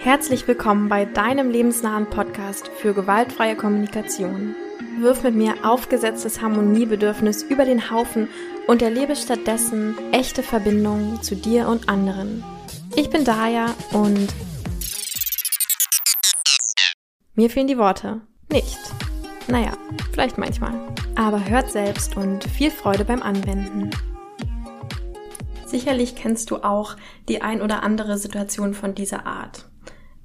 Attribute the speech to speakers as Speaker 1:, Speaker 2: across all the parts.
Speaker 1: Herzlich willkommen bei deinem lebensnahen Podcast für gewaltfreie Kommunikation. Wirf mit mir aufgesetztes Harmoniebedürfnis über den Haufen und erlebe stattdessen echte Verbindungen zu dir und anderen. Ich bin Daya und mir fehlen die Worte. Nicht. Naja, vielleicht manchmal. Aber hört selbst und viel Freude beim Anwenden. Sicherlich kennst du auch die ein oder andere Situation von dieser Art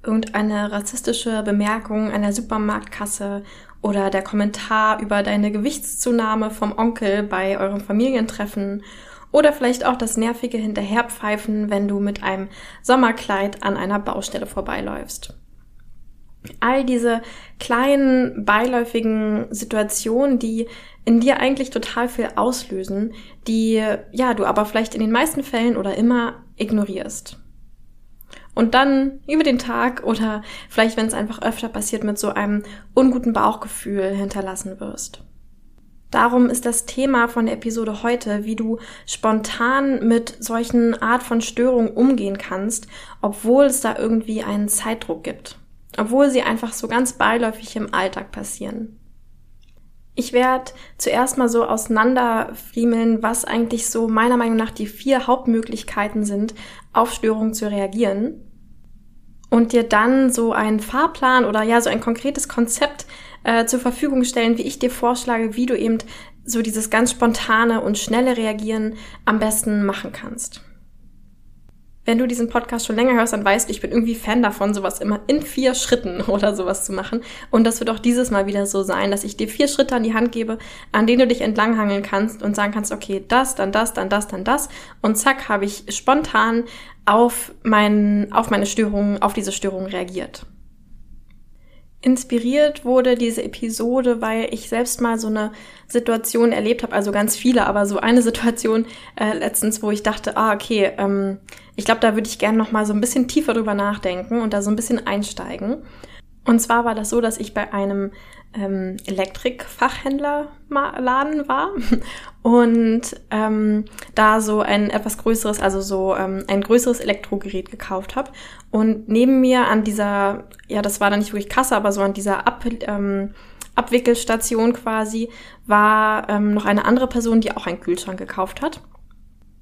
Speaker 1: irgendeine rassistische Bemerkung an der Supermarktkasse oder der Kommentar über deine Gewichtszunahme vom Onkel bei eurem Familientreffen oder vielleicht auch das nervige Hinterherpfeifen, wenn du mit einem Sommerkleid an einer Baustelle vorbeiläufst. All diese kleinen beiläufigen Situationen, die in dir eigentlich total viel auslösen, die ja du aber vielleicht in den meisten Fällen oder immer ignorierst und dann über den Tag oder vielleicht, wenn es einfach öfter passiert, mit so einem unguten Bauchgefühl hinterlassen wirst. Darum ist das Thema von der Episode heute, wie du spontan mit solchen Art von Störungen umgehen kannst, obwohl es da irgendwie einen Zeitdruck gibt. Obwohl sie einfach so ganz beiläufig im Alltag passieren. Ich werde zuerst mal so auseinanderfriemeln, was eigentlich so meiner Meinung nach die vier Hauptmöglichkeiten sind, auf Störungen zu reagieren. Und dir dann so einen Fahrplan oder ja, so ein konkretes Konzept äh, zur Verfügung stellen, wie ich dir vorschlage, wie du eben so dieses ganz spontane und schnelle Reagieren am besten machen kannst. Wenn du diesen Podcast schon länger hörst, dann weißt du, ich bin irgendwie Fan davon, sowas immer in vier Schritten oder sowas zu machen. Und das wird auch dieses Mal wieder so sein, dass ich dir vier Schritte an die Hand gebe, an denen du dich entlanghangeln kannst und sagen kannst, okay, das, dann das, dann das, dann das. Und zack, habe ich spontan auf, mein, auf meine Störungen, auf diese Störungen reagiert. Inspiriert wurde diese Episode, weil ich selbst mal so eine Situation erlebt habe, also ganz viele, aber so eine Situation äh, letztens, wo ich dachte, ah, okay, ähm, ich glaube, da würde ich gerne noch mal so ein bisschen tiefer drüber nachdenken und da so ein bisschen einsteigen. Und zwar war das so, dass ich bei einem ähm, Elektrikfachhändlerladen war und ähm, da so ein etwas größeres, also so ähm, ein größeres Elektrogerät gekauft habe. Und neben mir an dieser, ja, das war dann nicht wirklich Kasse, aber so an dieser Ab, ähm, Abwickelstation quasi, war ähm, noch eine andere Person, die auch einen Kühlschrank gekauft hat.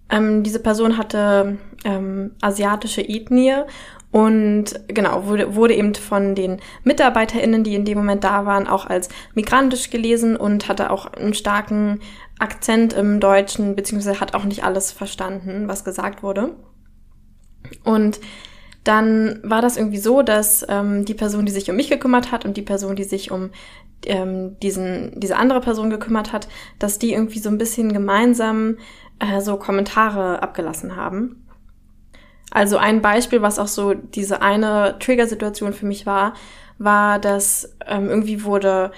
Speaker 1: Ähm, diese Person hatte ähm, asiatische Ethnie und genau, wurde, wurde eben von den MitarbeiterInnen, die in dem Moment da waren, auch als migrantisch gelesen und hatte auch einen starken Akzent im Deutschen, beziehungsweise hat auch nicht alles verstanden, was gesagt wurde. Und dann war das irgendwie so, dass ähm, die Person, die sich um mich gekümmert hat und die Person, die sich um ähm, diesen, diese andere Person gekümmert hat, dass die irgendwie so ein bisschen gemeinsam äh, so Kommentare abgelassen haben. Also ein Beispiel, was auch so diese eine Trigger-Situation für mich war, war, dass ähm, irgendwie wurde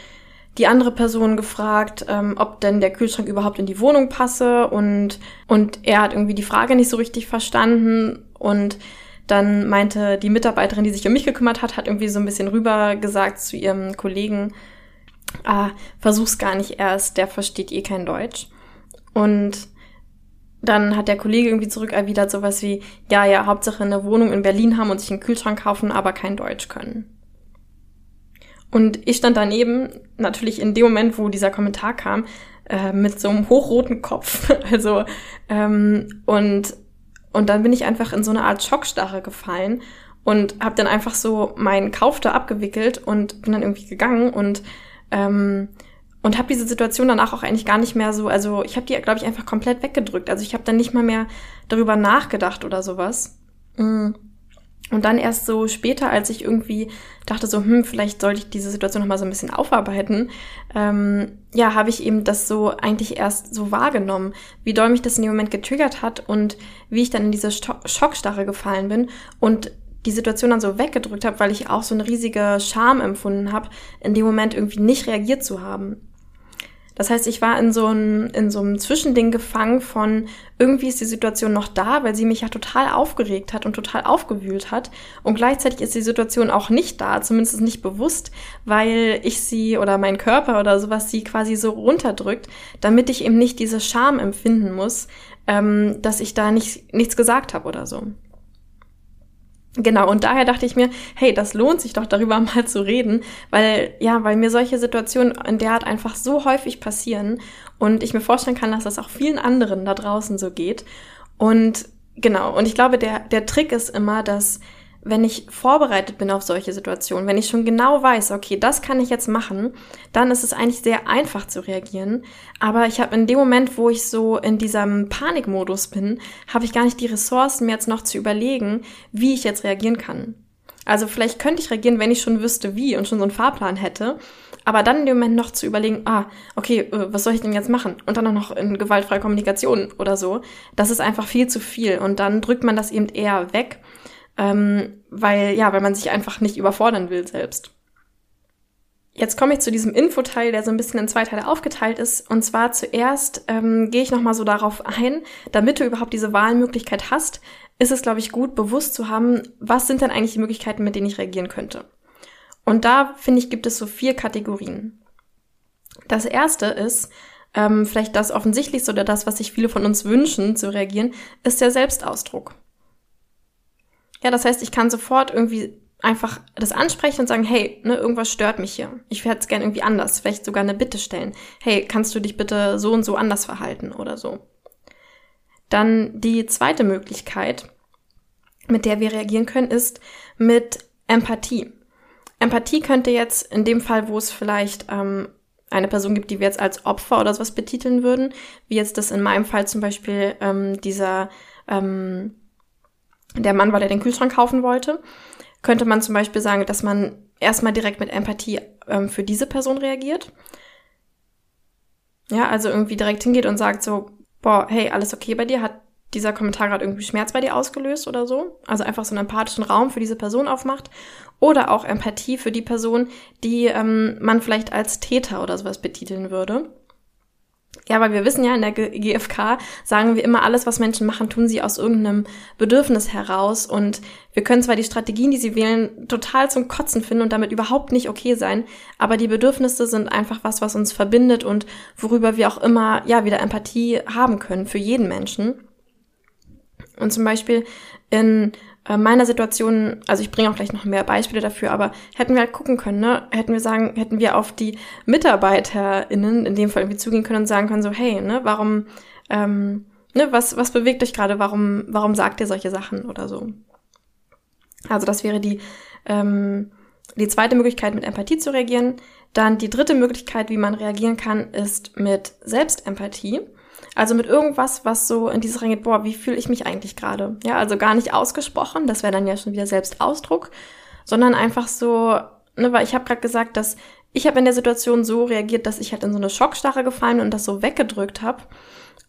Speaker 1: die andere Person gefragt, ähm, ob denn der Kühlschrank überhaupt in die Wohnung passe und, und er hat irgendwie die Frage nicht so richtig verstanden und dann meinte die Mitarbeiterin, die sich um mich gekümmert hat, hat irgendwie so ein bisschen rüber gesagt zu ihrem Kollegen, ah, versuch's gar nicht erst, der versteht eh kein Deutsch. Und dann hat der Kollege irgendwie zurückerwidert sowas wie, ja, ja, Hauptsache eine Wohnung in Berlin haben und sich einen Kühlschrank kaufen, aber kein Deutsch können. Und ich stand daneben, natürlich in dem Moment, wo dieser Kommentar kam, äh, mit so einem hochroten Kopf. also, ähm, und, und dann bin ich einfach in so eine Art Schockstarre gefallen und habe dann einfach so meinen Kauf da abgewickelt und bin dann irgendwie gegangen und ähm, und habe diese Situation danach auch eigentlich gar nicht mehr so, also ich habe die, glaube ich, einfach komplett weggedrückt. Also ich habe dann nicht mal mehr darüber nachgedacht oder sowas. Mm. Und dann erst so später, als ich irgendwie dachte so, hm, vielleicht sollte ich diese Situation noch mal so ein bisschen aufarbeiten, ähm, ja, habe ich eben das so eigentlich erst so wahrgenommen, wie doll mich das in dem Moment getriggert hat und wie ich dann in diese Schockstarre gefallen bin und die Situation dann so weggedrückt habe, weil ich auch so eine riesige Scham empfunden habe, in dem Moment irgendwie nicht reagiert zu haben. Das heißt, ich war in so, einem, Zwischending gefangen von, irgendwie ist die Situation noch da, weil sie mich ja total aufgeregt hat und total aufgewühlt hat. Und gleichzeitig ist die Situation auch nicht da, zumindest nicht bewusst, weil ich sie oder mein Körper oder sowas sie quasi so runterdrückt, damit ich eben nicht diese Scham empfinden muss, ähm, dass ich da nicht, nichts gesagt habe oder so. Genau, und daher dachte ich mir, hey, das lohnt sich doch darüber mal zu reden, weil, ja, weil mir solche Situationen in der Art einfach so häufig passieren und ich mir vorstellen kann, dass das auch vielen anderen da draußen so geht. Und genau, und ich glaube, der, der Trick ist immer, dass wenn ich vorbereitet bin auf solche Situationen, wenn ich schon genau weiß, okay, das kann ich jetzt machen, dann ist es eigentlich sehr einfach zu reagieren. Aber ich habe in dem Moment, wo ich so in diesem Panikmodus bin, habe ich gar nicht die Ressourcen, mir jetzt noch zu überlegen, wie ich jetzt reagieren kann. Also vielleicht könnte ich reagieren, wenn ich schon wüsste, wie und schon so einen Fahrplan hätte. Aber dann in dem Moment noch zu überlegen, ah, okay, äh, was soll ich denn jetzt machen? Und dann auch noch in gewaltfreie Kommunikation oder so. Das ist einfach viel zu viel. Und dann drückt man das eben eher weg ähm, weil ja, weil man sich einfach nicht überfordern will selbst. Jetzt komme ich zu diesem Infoteil, der so ein bisschen in zwei Teile aufgeteilt ist. Und zwar zuerst ähm, gehe ich nochmal so darauf ein, damit du überhaupt diese Wahlmöglichkeit hast, ist es, glaube ich, gut, bewusst zu haben, was sind denn eigentlich die Möglichkeiten, mit denen ich reagieren könnte. Und da, finde ich, gibt es so vier Kategorien. Das erste ist, ähm, vielleicht das offensichtlichste oder das, was sich viele von uns wünschen zu reagieren, ist der Selbstausdruck. Ja, das heißt, ich kann sofort irgendwie einfach das ansprechen und sagen, hey, ne, irgendwas stört mich hier. Ich hätte es gerne irgendwie anders. Vielleicht sogar eine Bitte stellen. Hey, kannst du dich bitte so und so anders verhalten oder so. Dann die zweite Möglichkeit, mit der wir reagieren können, ist mit Empathie. Empathie könnte jetzt in dem Fall, wo es vielleicht ähm, eine Person gibt, die wir jetzt als Opfer oder sowas betiteln würden, wie jetzt das in meinem Fall zum Beispiel ähm, dieser ähm, der Mann, weil er den Kühlschrank kaufen wollte, könnte man zum Beispiel sagen, dass man erstmal direkt mit Empathie ähm, für diese Person reagiert. Ja, also irgendwie direkt hingeht und sagt so, boah, hey, alles okay bei dir? Hat dieser Kommentar gerade irgendwie Schmerz bei dir ausgelöst oder so? Also einfach so einen empathischen Raum für diese Person aufmacht. Oder auch Empathie für die Person, die ähm, man vielleicht als Täter oder sowas betiteln würde. Ja, weil wir wissen ja, in der GfK sagen wir immer, alles, was Menschen machen, tun sie aus irgendeinem Bedürfnis heraus. Und wir können zwar die Strategien, die sie wählen, total zum Kotzen finden und damit überhaupt nicht okay sein, aber die Bedürfnisse sind einfach was, was uns verbindet und worüber wir auch immer, ja, wieder Empathie haben können für jeden Menschen. Und zum Beispiel in meiner Situation, also ich bringe auch gleich noch mehr Beispiele dafür, aber hätten wir halt gucken können, ne? Hätten wir sagen, hätten wir auf die MitarbeiterInnen in dem Fall irgendwie zugehen können und sagen können, so, hey, ne, warum, ähm, ne, was, was bewegt euch gerade, warum, warum sagt ihr solche Sachen oder so? Also das wäre die, ähm, die zweite Möglichkeit, mit Empathie zu reagieren. Dann die dritte Möglichkeit, wie man reagieren kann, ist mit Selbstempathie. Also mit irgendwas, was so in dieses reingeht, boah, wie fühle ich mich eigentlich gerade? Ja, also gar nicht ausgesprochen, das wäre dann ja schon wieder Selbstausdruck, sondern einfach so, ne, weil ich habe gerade gesagt, dass ich habe in der Situation so reagiert, dass ich halt in so eine Schockstarre gefallen und das so weggedrückt habe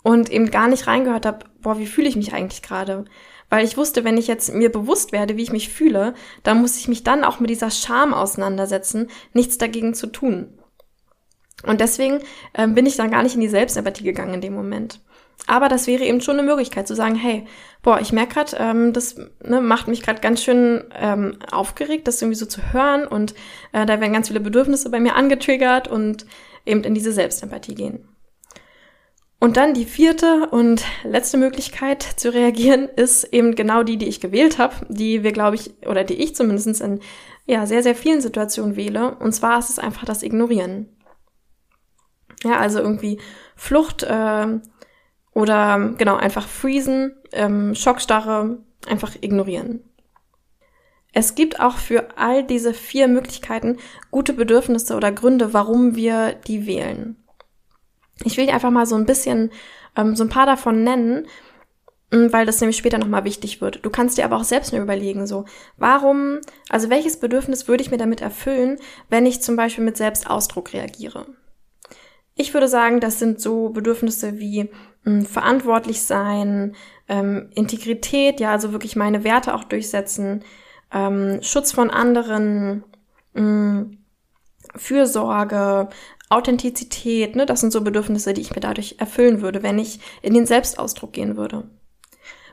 Speaker 1: und eben gar nicht reingehört habe, boah, wie fühle ich mich eigentlich gerade? Weil ich wusste, wenn ich jetzt mir bewusst werde, wie ich mich fühle, dann muss ich mich dann auch mit dieser Scham auseinandersetzen, nichts dagegen zu tun. Und deswegen ähm, bin ich dann gar nicht in die Selbstempathie gegangen in dem Moment. Aber das wäre eben schon eine Möglichkeit zu sagen, hey, boah, ich merke gerade, ähm, das ne, macht mich gerade ganz schön ähm, aufgeregt, das irgendwie so zu hören und äh, da werden ganz viele Bedürfnisse bei mir angetriggert und eben in diese Selbstempathie gehen. Und dann die vierte und letzte Möglichkeit zu reagieren ist eben genau die, die ich gewählt habe, die wir, glaube ich, oder die ich zumindest in ja, sehr, sehr vielen Situationen wähle. Und zwar ist es einfach das Ignorieren. Ja, also irgendwie Flucht äh, oder genau, einfach freezen, ähm, Schockstarre, einfach ignorieren. Es gibt auch für all diese vier Möglichkeiten gute Bedürfnisse oder Gründe, warum wir die wählen. Ich will einfach mal so ein bisschen ähm, so ein paar davon nennen, weil das nämlich später nochmal wichtig wird. Du kannst dir aber auch selbst nur überlegen, so, warum, also welches Bedürfnis würde ich mir damit erfüllen, wenn ich zum Beispiel mit Selbstausdruck reagiere? Ich würde sagen, das sind so Bedürfnisse wie mh, hm, verantwortlich sein, ähm, Integrität, ja, also wirklich meine Werte auch durchsetzen, ähm, Schutz von anderen, mh, hm, Fürsorge, Authentizität, ne, das sind so Bedürfnisse, die ich mir dadurch erfüllen würde, wenn ich in den Selbstausdruck gehen würde.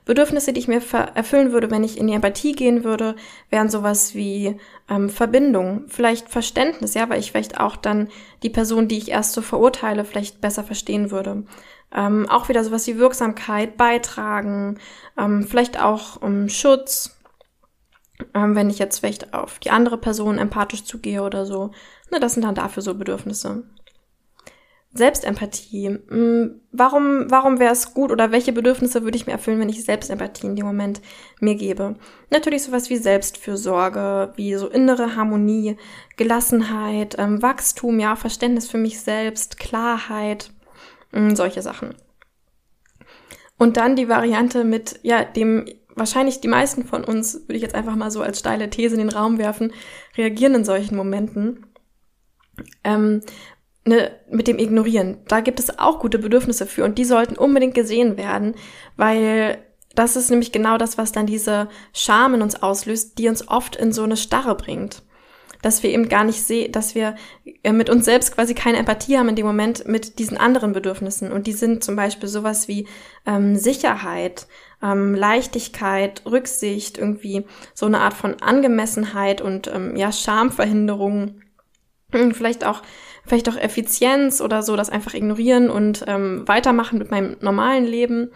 Speaker 1: Bedürfnisse, die ich mir erfüllen würde, wenn ich in die Empathie gehen würde, wären sowas wie ähm, Verbindung, vielleicht Verständnis, ja, weil ich vielleicht auch dann die Person, die ich erst so verurteile, vielleicht besser verstehen würde. Ähm, auch wieder sowas wie Wirksamkeit, beitragen, ähm, vielleicht auch um Schutz, ähm, wenn ich jetzt vielleicht auf die andere Person empathisch zugehe oder so. Ne, das sind dann dafür so Bedürfnisse. Selbstempathie. Hm, warum, warum wäre es gut oder welche Bedürfnisse würde ich mir erfüllen, wenn ich Selbstempathie in dem Moment mir gebe? Natürlich sowas wie Selbstfürsorge, wie so innere Harmonie, Gelassenheit, ähm, Wachstum, ja, Verständnis für mich selbst, Klarheit, mh, hm, solche Sachen. Und dann die Variante mit, ja, dem wahrscheinlich die meisten von uns, würde ich jetzt einfach mal so als steile These in den Raum werfen, reagieren in solchen Momenten. Ähm, ne, mit dem Ignorieren. Da gibt es auch gute Bedürfnisse für und die sollten unbedingt gesehen werden, weil das ist nämlich genau das, was dann diese Scham in uns auslöst, die uns oft in so eine Starre bringt. Dass wir eben gar nicht sehen, dass wir äh, mit uns selbst quasi keine Empathie haben in dem Moment mit diesen anderen Bedürfnissen. Und die sind zum Beispiel sowas wie ähm, Sicherheit, ähm, Leichtigkeit, Rücksicht, irgendwie so eine Art von Angemessenheit und ähm, ja, Schamverhinderung. Vielleicht auch vielleicht auch Effizienz oder so, das einfach ignorieren und ähm, weitermachen mit meinem normalen Leben.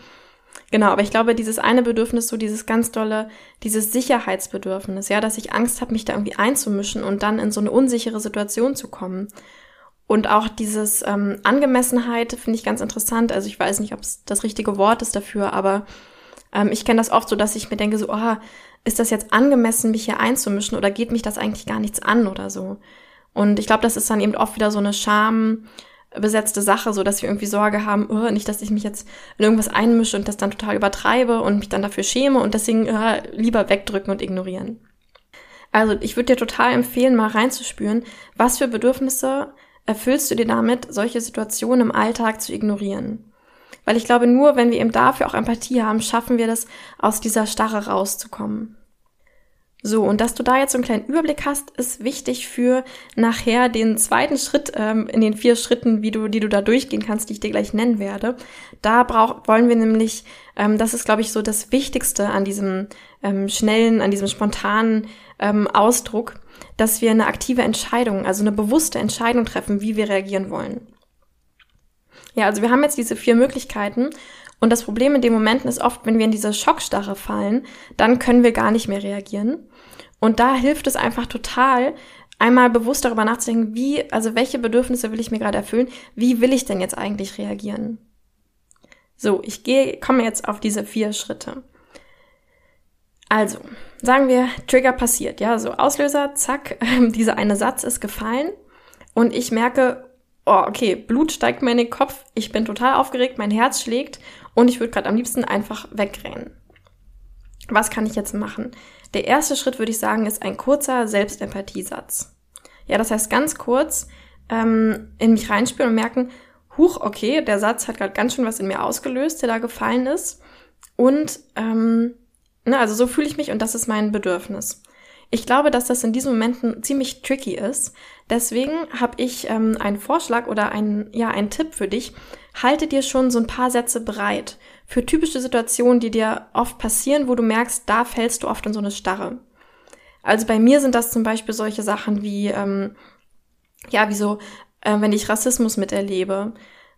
Speaker 1: Genau, aber ich glaube, dieses eine Bedürfnis, so dieses ganz dolle, dieses Sicherheitsbedürfnis, ja, dass ich Angst habe, mich da irgendwie einzumischen und dann in so eine unsichere Situation zu kommen. Und auch dieses ähm, Angemessenheit finde ich ganz interessant. Also ich weiß nicht, ob es das richtige Wort ist dafür, aber ähm, ich kenne das oft so, dass ich mir denke, so, oh, ist das jetzt angemessen, mich hier einzumischen oder geht mich das eigentlich gar nichts an oder so? Und ich glaube, das ist dann eben oft wieder so eine schambesetzte Sache, so dass wir irgendwie Sorge haben, oh, nicht, dass ich mich jetzt in irgendwas einmische und das dann total übertreibe und mich dann dafür schäme und deswegen oh, lieber wegdrücken und ignorieren. Also ich würde dir total empfehlen, mal reinzuspüren, was für Bedürfnisse erfüllst du dir damit, solche Situationen im Alltag zu ignorieren. Weil ich glaube, nur wenn wir eben dafür auch Empathie haben, schaffen wir das, aus dieser Starre rauszukommen. So, und dass du da jetzt so einen kleinen Überblick hast, ist wichtig für nachher den zweiten Schritt ähm, in den vier Schritten, wie du, die du da durchgehen kannst, die ich dir gleich nennen werde. Da brauch, wollen wir nämlich, ähm, das ist, glaube ich, so das Wichtigste an diesem ähm, schnellen, an diesem spontanen ähm, Ausdruck, dass wir eine aktive Entscheidung, also eine bewusste Entscheidung treffen, wie wir reagieren wollen. Ja, also wir haben jetzt diese vier Möglichkeiten und das Problem in den Momenten ist oft, wenn wir in diese Schockstarre fallen, dann können wir gar nicht mehr reagieren. Und da hilft es einfach total, einmal bewusst darüber nachzudenken, wie, also welche Bedürfnisse will ich mir gerade erfüllen? Wie will ich denn jetzt eigentlich reagieren? So, ich gehe, komme jetzt auf diese vier Schritte. Also, sagen wir, Trigger passiert, ja, so Auslöser, zack, dieser eine Satz ist gefallen und ich merke, oh, okay, Blut steigt mir in den Kopf, ich bin total aufgeregt, mein Herz schlägt und ich würde gerade am liebsten einfach wegrennen. Was kann ich jetzt machen? Der erste Schritt, würde ich sagen, ist ein kurzer Selbstempathiesatz. Ja, das heißt ganz kurz ähm, in mich reinspüren und merken, huch, okay, der Satz hat gerade ganz schön was in mir ausgelöst, der da gefallen ist. Und ähm, ne, also so fühle ich mich und das ist mein Bedürfnis. Ich glaube, dass das in diesen Momenten ziemlich tricky ist. Deswegen habe ich ähm, einen Vorschlag oder einen, ja, einen Tipp für dich. Halte dir schon so ein paar Sätze bereit für typische Situationen, die dir oft passieren, wo du merkst, da fällst du oft in so eine Starre. Also bei mir sind das zum Beispiel solche Sachen wie, ähm, ja, wie so, äh, wenn ich Rassismus miterlebe,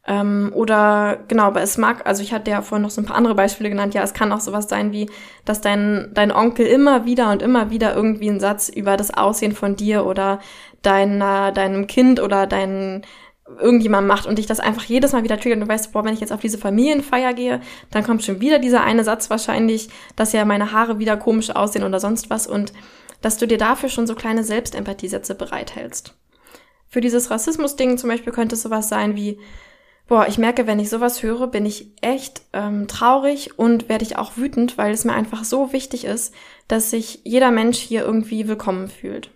Speaker 1: ähm, oder genau, aber es mag, also ich hatte ja vorhin noch so ein paar andere Beispiele genannt, ja, es kann auch sowas sein wie, dass dein, dein Onkel immer wieder und immer wieder irgendwie einen Satz über das Aussehen von dir oder deiner, deinem Kind oder dein irgendjemand macht und dich das einfach jedes Mal wieder triggert und du weißt, boah, wenn ich jetzt auf diese Familienfeier gehe, dann kommt schon wieder dieser eine Satz wahrscheinlich, dass ja meine Haare wieder komisch aussehen oder sonst was und dass du dir dafür schon so kleine Selbstempathiesätze bereithältst. Für dieses Rassismus-Ding zum Beispiel könnte es sowas sein wie, Boah, ich merke, wenn ich sowas höre, bin ich echt ähm, traurig und werde ich auch wütend, weil es mir einfach so wichtig ist, dass sich jeder Mensch hier irgendwie willkommen fühlt.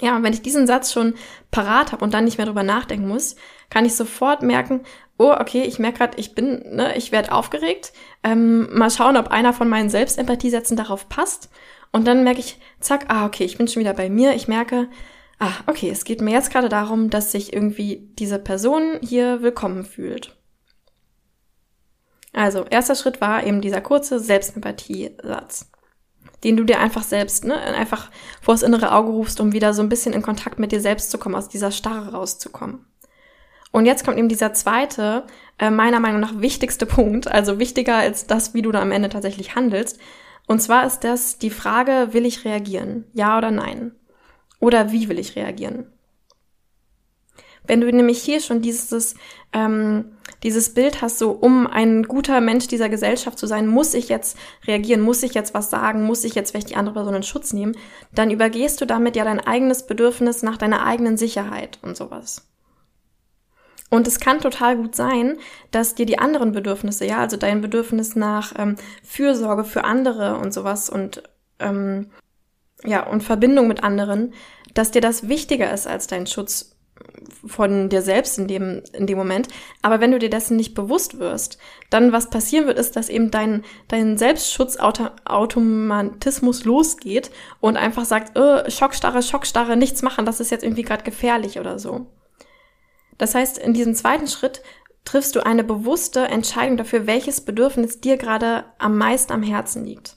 Speaker 1: Ja, und wenn ich diesen Satz schon parat habe und dann nicht mehr drüber nachdenken muss, kann ich sofort merken, oh, okay, ich merke gerade, ich bin, ne, ich werde aufgeregt. Ähm, mal schauen, ob einer von meinen Selbstempathiesätzen darauf passt. Und dann merke ich, zack, ah, okay, ich bin schon wieder bei mir. Ich merke, ah, okay, es geht mir jetzt gerade darum, dass sich irgendwie diese Person hier willkommen fühlt. Also, erster Schritt war eben dieser kurze Selbstempathie-Satz, den du dir einfach selbst, ne, einfach vors innere Auge rufst, um wieder so ein bisschen in Kontakt mit dir selbst zu kommen, aus dieser Starre rauszukommen. Und jetzt kommt eben dieser zweite, äh, meiner Meinung nach wichtigste Punkt, also wichtiger als das, wie du da am Ende tatsächlich handelst. Und zwar ist das die Frage, will ich reagieren? Ja oder nein? Oder wie will ich reagieren? Wenn du nämlich hier schon dieses, ähm, dieses Bild hast, so um ein guter Mensch dieser Gesellschaft zu sein, muss ich jetzt reagieren, muss ich jetzt was sagen, muss ich jetzt vielleicht die andere Person in Schutz nehmen, dann übergehst du damit ja dein eigenes Bedürfnis nach deiner eigenen Sicherheit und sowas. Und es kann total gut sein, dass dir die anderen Bedürfnisse, ja, also dein Bedürfnis nach ähm, Fürsorge für andere und sowas und ähm, ja und Verbindung mit anderen, dass dir das wichtiger ist als dein Schutz von dir selbst in dem in dem Moment. Aber wenn du dir dessen nicht bewusst wirst, dann was passieren wird, ist, dass eben dein dein Selbstschutzautomatismus losgeht und einfach sagt, äh, Schockstarre, Schockstarre, nichts machen, das ist jetzt irgendwie gerade gefährlich oder so. Das heißt, in diesem zweiten Schritt triffst du eine bewusste Entscheidung dafür, welches Bedürfnis dir gerade am meisten am Herzen liegt.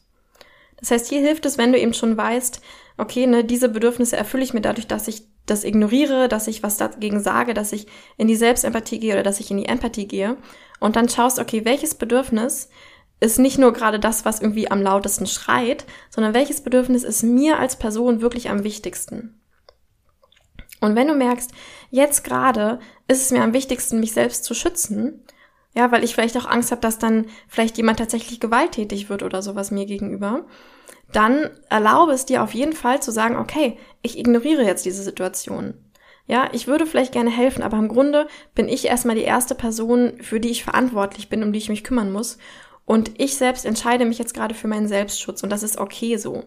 Speaker 1: Das heißt, hier hilft es, wenn du eben schon weißt, okay, ne, diese Bedürfnisse erfülle ich mir dadurch, dass ich das ignoriere, dass ich was dagegen sage, dass ich in die Selbstempathie gehe oder dass ich in die Empathie gehe und dann schaust, okay, welches Bedürfnis ist nicht nur gerade das, was irgendwie am lautesten schreit, sondern welches Bedürfnis ist mir als Person wirklich am wichtigsten? Und wenn du merkst, jetzt gerade ist es mir am wichtigsten, mich selbst zu schützen, ja, weil ich vielleicht auch Angst habe, dass dann vielleicht jemand tatsächlich gewalttätig wird oder sowas mir gegenüber, dann erlaube es dir auf jeden Fall zu sagen, okay, ich ignoriere jetzt diese Situation. Ja, ich würde vielleicht gerne helfen, aber im Grunde bin ich erstmal die erste Person, für die ich verantwortlich bin, um die ich mich kümmern muss. Und ich selbst entscheide mich jetzt gerade für meinen Selbstschutz und das ist okay so.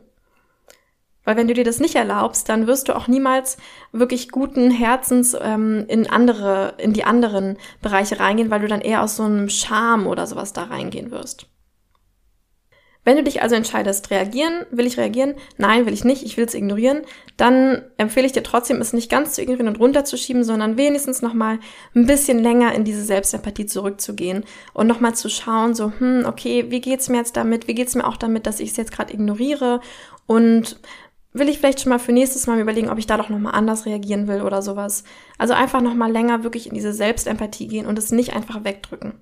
Speaker 1: Weil wenn du dir das nicht erlaubst, dann wirst du auch niemals wirklich guten Herzens ähm, in andere, in die anderen Bereiche reingehen, weil du dann eher aus so einem Scham oder sowas da reingehen wirst. Wenn du dich also entscheidest, reagieren, will ich reagieren? Nein, will ich nicht, ich will es ignorieren, dann empfehle ich dir trotzdem, es nicht ganz zu ignorieren und runterzuschieben, sondern wenigstens nochmal ein bisschen länger in diese Selbstempathie zurückzugehen und nochmal zu schauen, so, hm, okay, wie geht's mir jetzt damit? Wie geht's mir auch damit, dass ich es jetzt gerade ignoriere? Und will ich vielleicht schon mal für nächstes Mal überlegen, ob ich da doch nochmal anders reagieren will oder sowas. Also einfach nochmal länger wirklich in diese Selbstempathie gehen und es nicht einfach wegdrücken.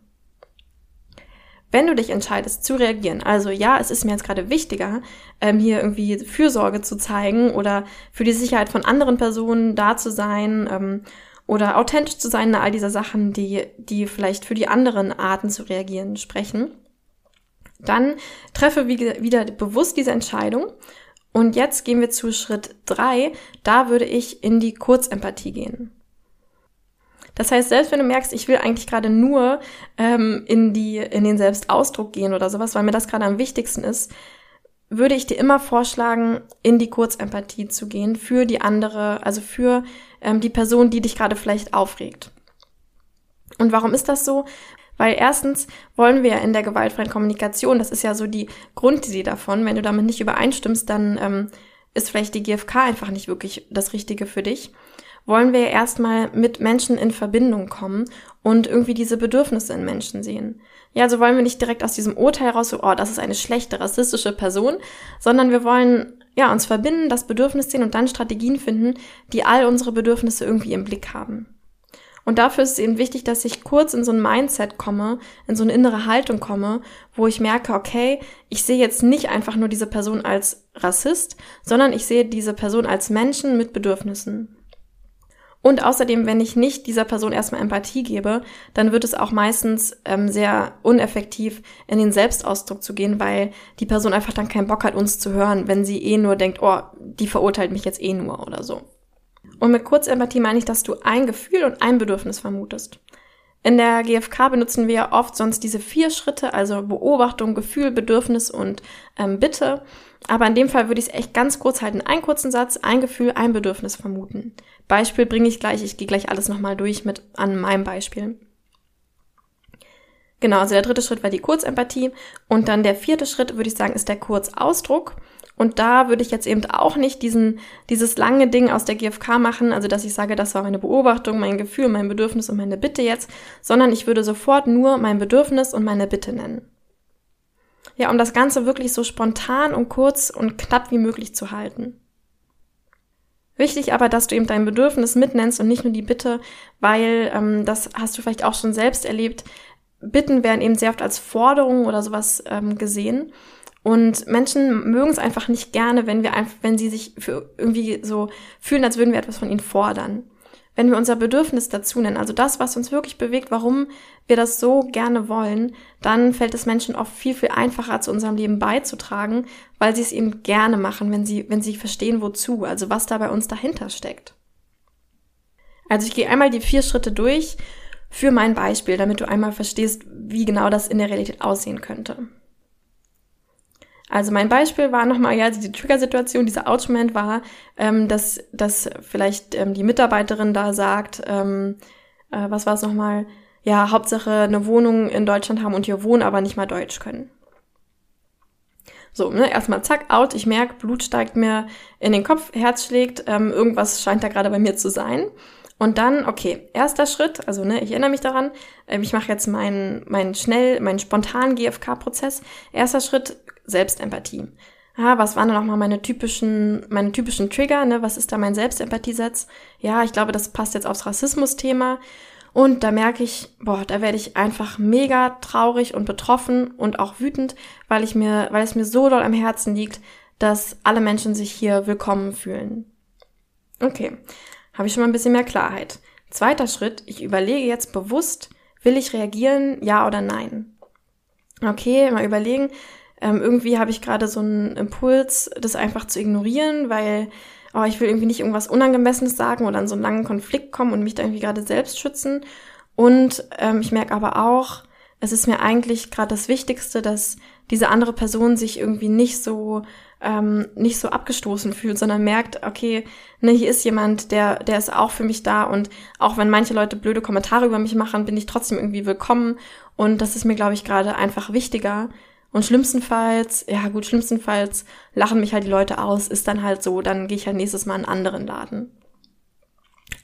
Speaker 1: Wenn du dich entscheidest zu reagieren, also ja, es ist mir jetzt gerade wichtiger, ähm, hier irgendwie Fürsorge zu zeigen oder für die Sicherheit von anderen Personen da zu sein ähm, oder authentisch zu sein, all diese Sachen, die, die vielleicht für die anderen Arten zu reagieren sprechen, dann treffe wieder bewusst diese Entscheidung und jetzt gehen wir zu Schritt drei. Da würde ich in die Kurzempathie gehen. Das heißt, selbst wenn du merkst, ich will eigentlich gerade nur ähm, in, die, in den Selbstausdruck gehen oder sowas, weil mir das gerade am wichtigsten ist, würde ich dir immer vorschlagen, in die Kurzempathie zu gehen für die andere, also für ähm, die Person, die dich gerade vielleicht aufregt. Und warum ist das so? Weil erstens wollen wir in der gewaltfreien Kommunikation, das ist ja so die Grundidee davon, wenn du damit nicht übereinstimmst, dann ähm, ist vielleicht die GfK einfach nicht wirklich das Richtige für dich. Wollen wir erstmal mit Menschen in Verbindung kommen und irgendwie diese Bedürfnisse in Menschen sehen. Ja, also wollen wir nicht direkt aus diesem Urteil raus, so, oh, das ist eine schlechte rassistische Person, sondern wir wollen ja uns verbinden, das Bedürfnis sehen und dann Strategien finden, die all unsere Bedürfnisse irgendwie im Blick haben. Und dafür ist es eben wichtig, dass ich kurz in so ein Mindset komme, in so eine innere Haltung komme, wo ich merke, okay, ich sehe jetzt nicht einfach nur diese Person als Rassist, sondern ich sehe diese Person als Menschen mit Bedürfnissen. Und außerdem, wenn ich nicht dieser Person erstmal Empathie gebe, dann wird es auch meistens ähm, sehr uneffektiv, in den Selbstausdruck zu gehen, weil die Person einfach dann keinen Bock hat, uns zu hören, wenn sie eh nur denkt, oh, die verurteilt mich jetzt eh nur oder so. Und mit Kurzempathie meine ich, dass du ein Gefühl und ein Bedürfnis vermutest. In der GfK benutzen wir oft sonst diese vier Schritte, also Beobachtung, Gefühl, Bedürfnis und ähm, Bitte. Aber in dem Fall würde ich es echt ganz kurz halten. Einen kurzen Satz, ein Gefühl, ein Bedürfnis vermuten. Beispiel bringe ich gleich. Ich gehe gleich alles nochmal durch mit an meinem Beispiel. Genau, also der dritte Schritt war die Kurzempathie. Und dann der vierte Schritt, würde ich sagen, ist der Kurzausdruck. Und da würde ich jetzt eben auch nicht diesen, dieses lange Ding aus der GfK machen, also dass ich sage, das war meine Beobachtung, mein Gefühl, mein Bedürfnis und meine Bitte jetzt, sondern ich würde sofort nur mein Bedürfnis und meine Bitte nennen. Ja, um das Ganze wirklich so spontan und kurz und knapp wie möglich zu halten. Wichtig aber, dass du eben dein Bedürfnis mitnennst und nicht nur die Bitte, weil ähm, das hast du vielleicht auch schon selbst erlebt. Bitten werden eben sehr oft als Forderung oder sowas ähm, gesehen. Und Menschen mögen es einfach nicht gerne, wenn wir einfach, wenn sie sich für irgendwie so fühlen, als würden wir etwas von ihnen fordern. Wenn wir unser Bedürfnis dazu nennen, also das, was uns wirklich bewegt, warum wir das so gerne wollen, dann fällt es Menschen oft viel, viel einfacher, zu unserem Leben beizutragen, weil sie es eben gerne machen, wenn sie, wenn sie verstehen, wozu, also was da bei uns dahinter steckt. Also ich gehe einmal die vier Schritte durch für mein Beispiel, damit du einmal verstehst, wie genau das in der Realität aussehen könnte. Also mein Beispiel war nochmal, ja, die Trigger-Situation, dieser Ouch-Moment war, ähm, dass, dass vielleicht ähm, die Mitarbeiterin da sagt, ähm, äh, was war es nochmal, ja, Hauptsache eine Wohnung in Deutschland haben und hier wohnen, aber nicht mal Deutsch können. So, ne, erstmal zack, out, ich merke, Blut steigt mir in den Kopf, Herz schlägt, ähm, irgendwas scheint da gerade bei mir zu sein. Und dann, okay, erster Schritt, also ne, ich erinnere mich daran, äh, ich mache jetzt meinen meinen schnell, meinen spontanen GFK-Prozess. Erster Schritt, Selbstempathie. Ah, was waren da nochmal meine typischen, meine typischen Trigger, ne? Was ist da mein Selbstempathiesatz? Ja, ich glaube, das passt jetzt aufs Rassismus-Thema. Und da merke ich, boah, da werde ich einfach mega traurig und betroffen und auch wütend, weil ich mir, weil es mir so doll am Herzen liegt, dass alle Menschen sich hier willkommen fühlen. Okay, habe ich schon mal ein bisschen mehr Klarheit. Zweiter Schritt, ich überlege jetzt bewusst, will ich reagieren, ja oder nein? Okay, mal überlegen, ähm, irgendwie habe ich gerade so einen Impuls, das einfach zu ignorieren, weil oh, ich will irgendwie nicht irgendwas Unangemessenes sagen oder in so einen langen Konflikt kommen und mich da irgendwie gerade selbst schützen. Und ähm, ich merke aber auch, es ist mir eigentlich gerade das Wichtigste, dass diese andere Person sich irgendwie nicht so ähm, nicht so abgestoßen fühlt, sondern merkt, okay, ne, hier ist jemand, der der ist auch für mich da und auch wenn manche Leute blöde Kommentare über mich machen, bin ich trotzdem irgendwie willkommen und das ist mir glaube ich gerade einfach wichtiger, und schlimmstenfalls, ja gut, schlimmstenfalls lachen mich halt die Leute aus, ist dann halt so, dann gehe ich halt nächstes Mal in einen anderen Laden.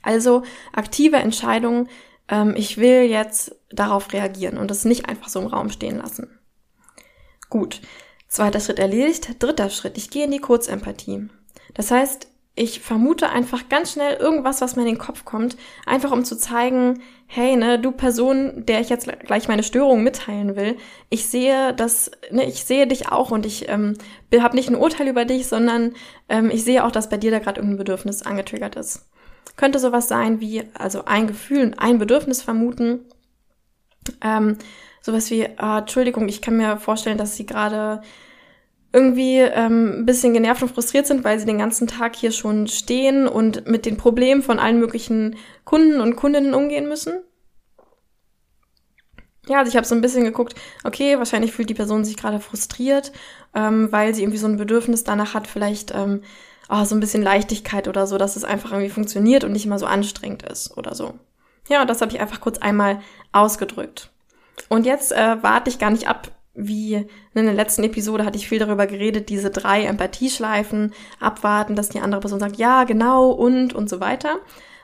Speaker 1: Also aktive Entscheidung, ähm, ich will jetzt darauf reagieren und das nicht einfach so im Raum stehen lassen. Gut, zweiter Schritt erledigt. Dritter Schritt, ich gehe in die Kurzempathie. Das heißt, ich vermute einfach ganz schnell irgendwas, was mir in den Kopf kommt, einfach um zu zeigen, hey, ne, du Person, der ich jetzt gleich meine Störung mitteilen will, ich sehe das, ne, ich sehe dich auch und ich ähm, habe nicht ein Urteil über dich, sondern ähm, ich sehe auch, dass bei dir da gerade irgendein Bedürfnis angetriggert ist. Könnte sowas sein wie, also ein Gefühl, ein Bedürfnis vermuten, ähm, sowas wie, äh, Entschuldigung, ich kann mir vorstellen, dass sie gerade irgendwie ähm, ein bisschen genervt und frustriert sind, weil sie den ganzen Tag hier schon stehen und mit den Problemen von allen möglichen Kunden und Kundinnen umgehen müssen. Ja, also ich habe so ein bisschen geguckt, okay, wahrscheinlich fühlt die Person sich gerade frustriert, ähm, weil sie irgendwie so ein Bedürfnis danach hat, vielleicht ähm, oh, so ein bisschen Leichtigkeit oder so, dass es einfach irgendwie funktioniert und nicht immer so anstrengend ist oder so. Ja, und das habe ich einfach kurz einmal ausgedrückt. Und jetzt äh, warte ich gar nicht ab, wie in der letzten Episode hatte ich viel darüber geredet, diese drei Empathieschleifen abwarten, dass die andere Person sagt, ja, genau und und so weiter.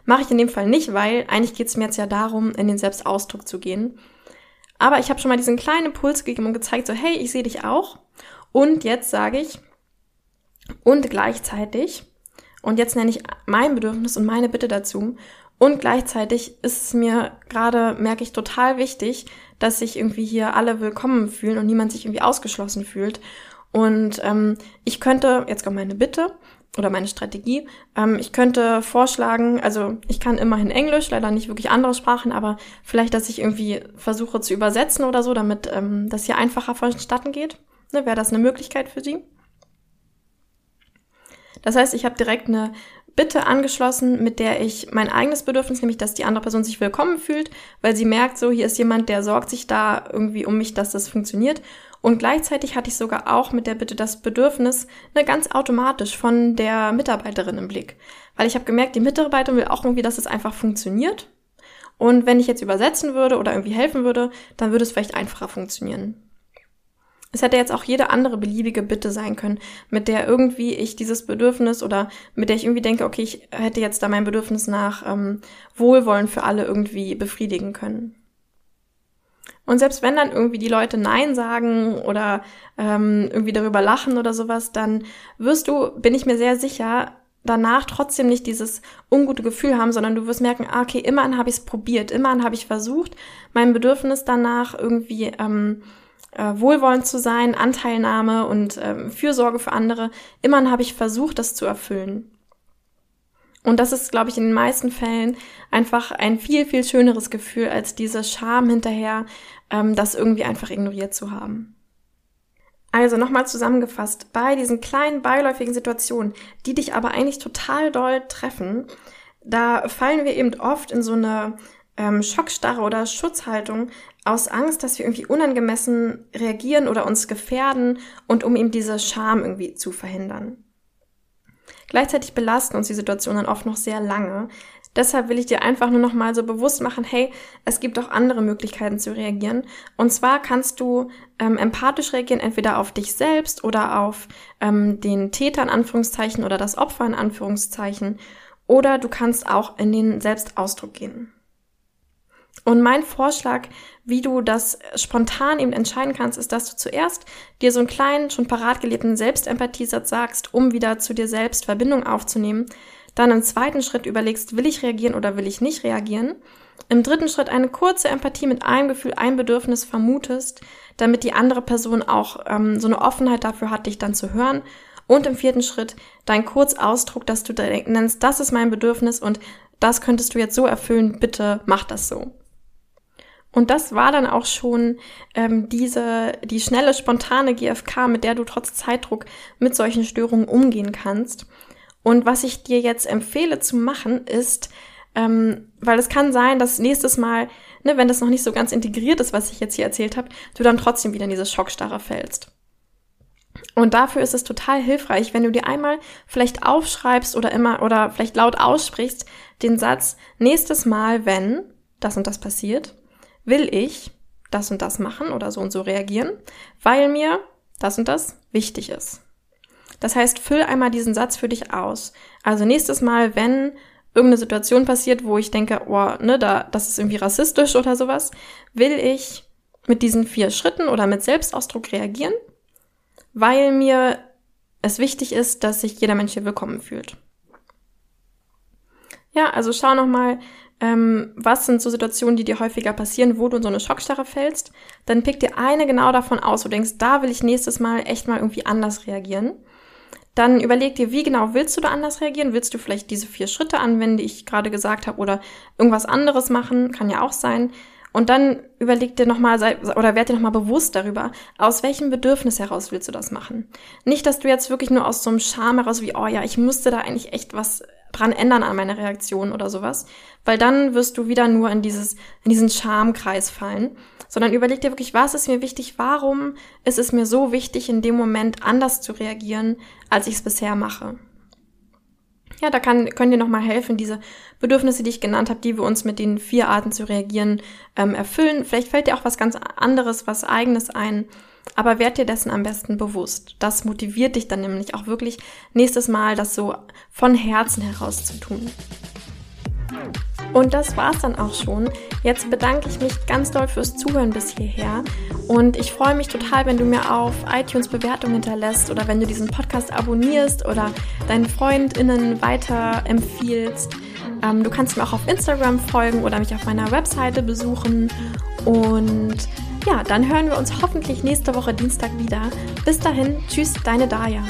Speaker 1: Mache ich in dem Fall nicht, weil eigentlich geht es mir jetzt ja darum, in den Selbstausdruck zu gehen. Aber ich habe schon mal diesen kleinen Impuls gegeben und gezeigt, so, hey, ich sehe dich auch. Und jetzt sage ich, und gleichzeitig, und jetzt nenne ich mein Bedürfnis und meine Bitte dazu. Und gleichzeitig ist es mir gerade, merke ich, total wichtig, dass sich irgendwie hier alle willkommen fühlen und niemand sich irgendwie ausgeschlossen fühlt. Und ähm, ich könnte, jetzt kommt meine Bitte oder meine Strategie, ähm, ich könnte vorschlagen, also ich kann immerhin Englisch, leider nicht wirklich andere Sprachen, aber vielleicht, dass ich irgendwie versuche zu übersetzen oder so, damit ähm, das hier einfacher vonstatten geht. Ne, Wäre das eine Möglichkeit für Sie? Das heißt, ich habe direkt eine Bitte angeschlossen, mit der ich mein eigenes Bedürfnis, nämlich dass die andere Person sich willkommen fühlt, weil sie merkt, so hier ist jemand, der sorgt sich da irgendwie um mich, dass das funktioniert. Und gleichzeitig hatte ich sogar auch mit der Bitte das Bedürfnis, ne, ganz automatisch von der Mitarbeiterin im Blick. Weil ich habe gemerkt, die Mitarbeiterin will auch irgendwie, dass es einfach funktioniert. Und wenn ich jetzt übersetzen würde oder irgendwie helfen würde, dann würde es vielleicht einfacher funktionieren. Es hätte jetzt auch jede andere beliebige Bitte sein können, mit der irgendwie ich dieses Bedürfnis oder mit der ich irgendwie denke, okay, ich hätte jetzt da mein Bedürfnis nach ähm, Wohlwollen für alle irgendwie befriedigen können. Und selbst wenn dann irgendwie die Leute Nein sagen oder ähm, irgendwie darüber lachen oder sowas, dann wirst du, bin ich mir sehr sicher, danach trotzdem nicht dieses ungute Gefühl haben, sondern du wirst merken, ah, okay, immerhin habe ich es probiert, immerhin habe ich versucht, mein Bedürfnis danach irgendwie ähm, äh, wohlwollend zu sein, Anteilnahme und äh, Fürsorge für andere. Immerhin habe ich versucht, das zu erfüllen. Und das ist, glaube ich, in den meisten Fällen einfach ein viel, viel schöneres Gefühl, als diese Scham hinterher, ähm, das irgendwie einfach ignoriert zu haben. Also nochmal zusammengefasst, bei diesen kleinen beiläufigen Situationen, die dich aber eigentlich total doll treffen, da fallen wir eben oft in so eine ähm, Schockstarre oder Schutzhaltung aus Angst, dass wir irgendwie unangemessen reagieren oder uns gefährden und um eben diese Scham irgendwie zu verhindern. Gleichzeitig belasten uns die Situationen oft noch sehr lange. Deshalb will ich dir einfach nur noch mal so bewusst machen, hey, es gibt auch andere Möglichkeiten zu reagieren. Und zwar kannst du ähm, empathisch reagieren, entweder auf dich selbst oder auf ähm, den Täter in Anführungszeichen oder das Opfer in Anführungszeichen. Oder du kannst auch in den Selbstausdruck gehen. Und mein Vorschlag, wie du das spontan eben entscheiden kannst, ist, dass du zuerst dir so einen kleinen, schon parat gelebten Selbstempathiesatz sagst, um wieder zu dir selbst Verbindung aufzunehmen. Dann im zweiten Schritt überlegst, will ich reagieren oder will ich nicht reagieren. Im dritten Schritt eine kurze Empathie mit einem Gefühl, ein Bedürfnis vermutest, damit die andere Person auch ähm, so eine Offenheit dafür hat, dich dann zu hören. Und im vierten Schritt dein Kurzausdruck, dass du nennst, das ist mein Bedürfnis und das könntest du jetzt so erfüllen, bitte mach das so. Und das war dann auch schon ähm, diese, die schnelle, spontane GFK, mit der du trotz Zeitdruck mit solchen Störungen umgehen kannst. Und was ich dir jetzt empfehle zu machen, ist, ähm, weil es kann sein, dass nächstes Mal, ne, wenn das noch nicht so ganz integriert ist, was ich jetzt hier erzählt habe, du dann trotzdem wieder in diese Schockstarre fällst. Und dafür ist es total hilfreich, wenn du dir einmal vielleicht aufschreibst oder immer oder vielleicht laut aussprichst den Satz nächstes Mal, wenn das und das passiert, will ich das und das machen oder so und so reagieren, weil mir das und das wichtig ist. Das heißt, füll einmal diesen Satz für dich aus. Also nächstes Mal, wenn irgendeine Situation passiert, wo ich denke, oh, ne, da, das ist irgendwie rassistisch oder sowas, will ich mit diesen vier Schritten oder mit Selbstausdruck reagieren, weil mir es wichtig ist, dass sich jeder Mensch hier willkommen fühlt. Ja, also schau nochmal, ähm, was sind so Situationen, die dir häufiger passieren, wo du in so eine Schockstarre fällst, dann pick dir eine genau davon aus, wo du denkst, da will ich nächstes Mal echt mal irgendwie anders reagieren. Dann überleg dir, wie genau willst du da anders reagieren? Willst du vielleicht diese vier Schritte anwenden, die ich gerade gesagt habe, oder irgendwas anderes machen? Kann ja auch sein. Und dann überleg dir nochmal oder werd dir nochmal bewusst darüber, aus welchem Bedürfnis heraus willst du das machen. Nicht, dass du jetzt wirklich nur aus so einem Charme heraus wie, oh ja, ich musste da eigentlich echt was dran ändern an meiner Reaktion oder sowas, weil dann wirst du wieder nur in dieses, in diesen Schamkreis fallen, sondern überleg dir wirklich, was ist mir wichtig, warum ist es mir so wichtig, in dem Moment anders zu reagieren, als ich es bisher mache. Ja, da kann, können dir nochmal helfen, diese Bedürfnisse, die ich genannt habe, die wir uns mit den vier Arten zu reagieren ähm, erfüllen. Vielleicht fällt dir auch was ganz anderes, was eigenes ein, aber werd dir dessen am besten bewusst. Das motiviert dich dann nämlich auch wirklich nächstes Mal, das so von Herzen heraus zu tun. Und das war's dann auch schon. Jetzt bedanke ich mich ganz doll fürs Zuhören bis hierher. Und ich freue mich total, wenn du mir auf iTunes Bewertungen hinterlässt oder wenn du diesen Podcast abonnierst oder deinen FreundInnen weiter empfiehlst. Ähm, du kannst mir auch auf Instagram folgen oder mich auf meiner Webseite besuchen. Und ja, dann hören wir uns hoffentlich nächste Woche Dienstag wieder. Bis dahin, tschüss, deine Daya.